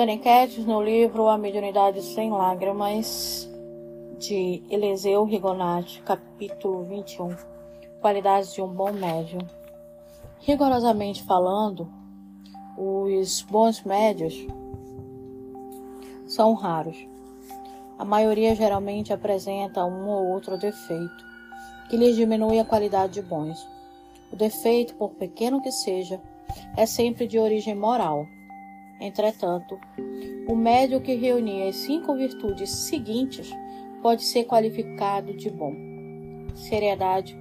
Dani Kettis, no livro A Mediunidade Sem Lágrimas, de Eliseu Rigonati, capítulo 21, Qualidades de um Bom Médium. Rigorosamente falando, os bons médios são raros. A maioria geralmente apresenta um ou outro defeito, que lhes diminui a qualidade de bons. O defeito, por pequeno que seja, é sempre de origem moral. Entretanto, o médio que reunir as cinco virtudes seguintes pode ser qualificado de bom: seriedade,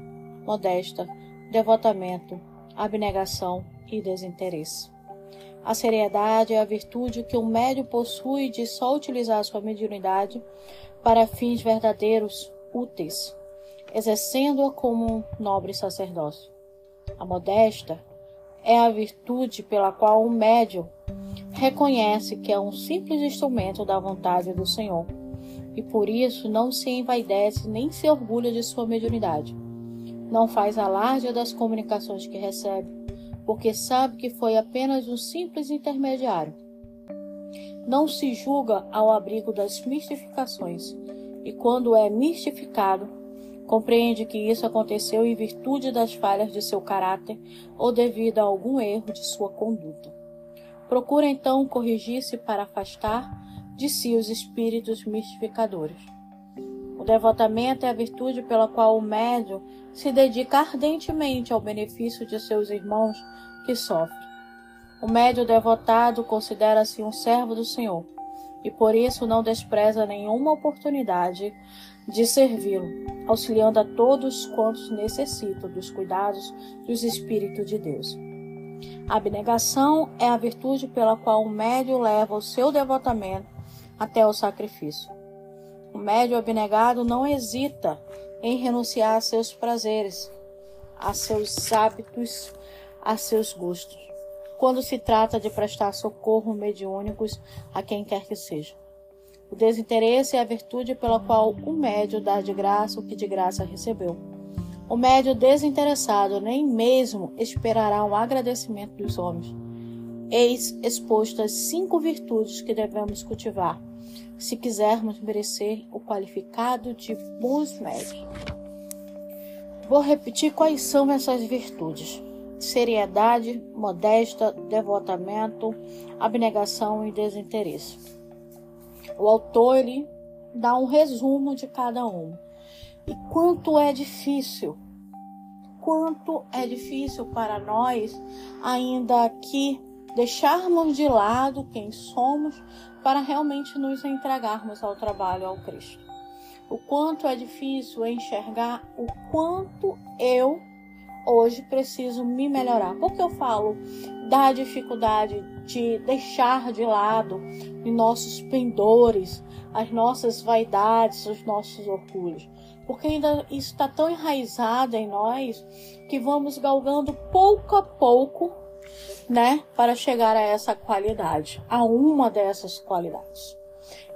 modesta, devotamento, abnegação e desinteresse. A seriedade é a virtude que o médio possui de só utilizar sua mediunidade para fins verdadeiros, úteis, exercendo-a como um nobre sacerdócio. A modesta é a virtude pela qual o médium reconhece que é um simples instrumento da vontade do Senhor e por isso não se envaidece nem se orgulha de sua mediunidade. Não faz alarde das comunicações que recebe, porque sabe que foi apenas um simples intermediário. Não se julga ao abrigo das mistificações, e quando é mistificado, compreende que isso aconteceu em virtude das falhas de seu caráter ou devido a algum erro de sua conduta. Procura então corrigir-se para afastar de si os espíritos mistificadores. O devotamento é a virtude pela qual o médium se dedica ardentemente ao benefício de seus irmãos que sofrem. O médium devotado considera-se um servo do Senhor e por isso não despreza nenhuma oportunidade de servi-lo, auxiliando a todos quantos necessitam dos cuidados dos Espíritos de Deus. A abnegação é a virtude pela qual o médium leva o seu devotamento até o sacrifício. O médio abnegado não hesita em renunciar a seus prazeres, a seus hábitos, a seus gostos, quando se trata de prestar socorro mediúnicos a quem quer que seja. O desinteresse é a virtude pela qual o médio dá de graça o que de graça recebeu. O médio desinteressado nem mesmo esperará o agradecimento dos homens. Eis expostas cinco virtudes que devemos cultivar se quisermos merecer o qualificado de bons médios. Vou repetir quais são essas virtudes: seriedade, modesta, devotamento, abnegação e desinteresse. O autor ele dá um resumo de cada um. E quanto é difícil, quanto é difícil para nós ainda aqui deixarmos de lado quem somos para realmente nos entregarmos ao trabalho ao Cristo. O quanto é difícil enxergar o quanto eu hoje preciso me melhorar. Porque eu falo da dificuldade de deixar de lado os nossos pendores, as nossas vaidades, os nossos orgulhos. Porque ainda está tão enraizado em nós que vamos galgando pouco a pouco né, para chegar a essa qualidade, a uma dessas qualidades.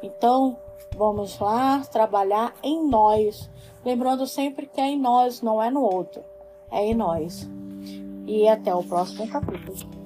Então, vamos lá trabalhar em nós, lembrando sempre que é em nós, não é no outro, é em nós. E até o próximo capítulo.